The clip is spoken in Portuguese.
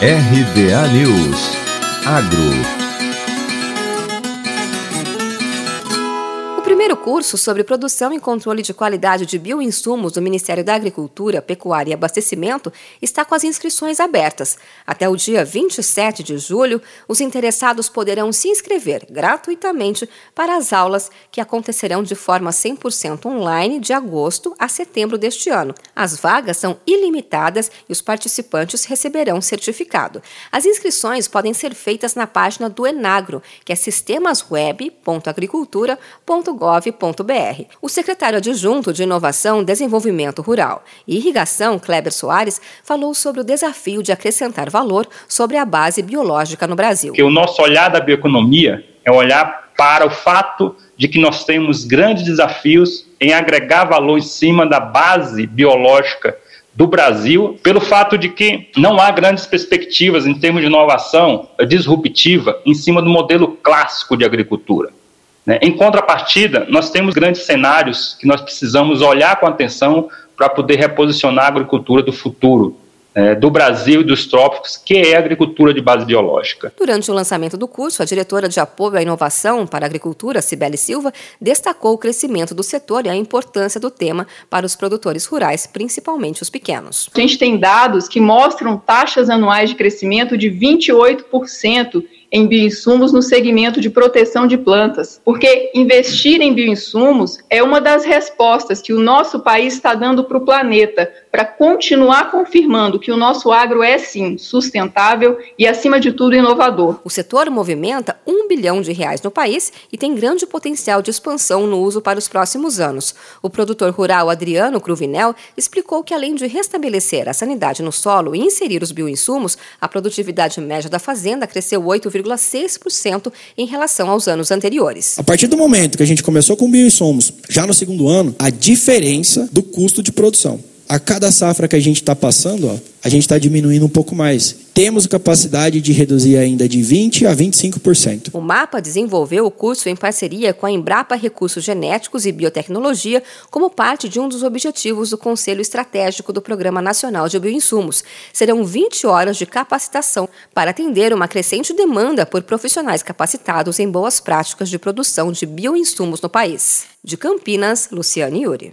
RBA News. Agro primeiro curso sobre produção e controle de qualidade de bioinsumos do Ministério da Agricultura, Pecuária e Abastecimento está com as inscrições abertas. Até o dia 27 de julho, os interessados poderão se inscrever gratuitamente para as aulas que acontecerão de forma 100% online de agosto a setembro deste ano. As vagas são ilimitadas e os participantes receberão certificado. As inscrições podem ser feitas na página do Enagro, que é sistemasweb.agricultura.gov gov.br. O secretário adjunto de Inovação, Desenvolvimento Rural e Irrigação, Kleber Soares, falou sobre o desafio de acrescentar valor sobre a base biológica no Brasil. Que o nosso olhar da bioeconomia é olhar para o fato de que nós temos grandes desafios em agregar valor em cima da base biológica do Brasil, pelo fato de que não há grandes perspectivas em termos de inovação disruptiva em cima do modelo clássico de agricultura. Né? Em contrapartida, nós temos grandes cenários que nós precisamos olhar com atenção para poder reposicionar a agricultura do futuro, é, do Brasil e dos trópicos, que é a agricultura de base biológica. Durante o lançamento do curso, a diretora de apoio à inovação para a agricultura, Cibele Silva, destacou o crescimento do setor e a importância do tema para os produtores rurais, principalmente os pequenos. A gente tem dados que mostram taxas anuais de crescimento de 28% em bioinsumos no segmento de proteção de plantas, porque investir em bioinsumos é uma das respostas que o nosso país está dando para o planeta, para continuar confirmando que o nosso agro é sim sustentável e, acima de tudo, inovador. O setor movimenta um bilhão de reais no país e tem grande potencial de expansão no uso para os próximos anos. O produtor rural Adriano Cruvinel explicou que, além de restabelecer a sanidade no solo e inserir os bioinsumos, a produtividade média da fazenda cresceu 8, 0,6% em relação aos anos anteriores. A partir do momento que a gente começou com bioinsumos, já no segundo ano, a diferença do custo de produção. A cada safra que a gente está passando, ó, a gente está diminuindo um pouco mais. Temos capacidade de reduzir ainda de 20% a 25%. O MAPA desenvolveu o curso em parceria com a Embrapa Recursos Genéticos e Biotecnologia como parte de um dos objetivos do Conselho Estratégico do Programa Nacional de Bioinsumos. Serão 20 horas de capacitação para atender uma crescente demanda por profissionais capacitados em boas práticas de produção de bioinsumos no país. De Campinas, Luciane Yuri.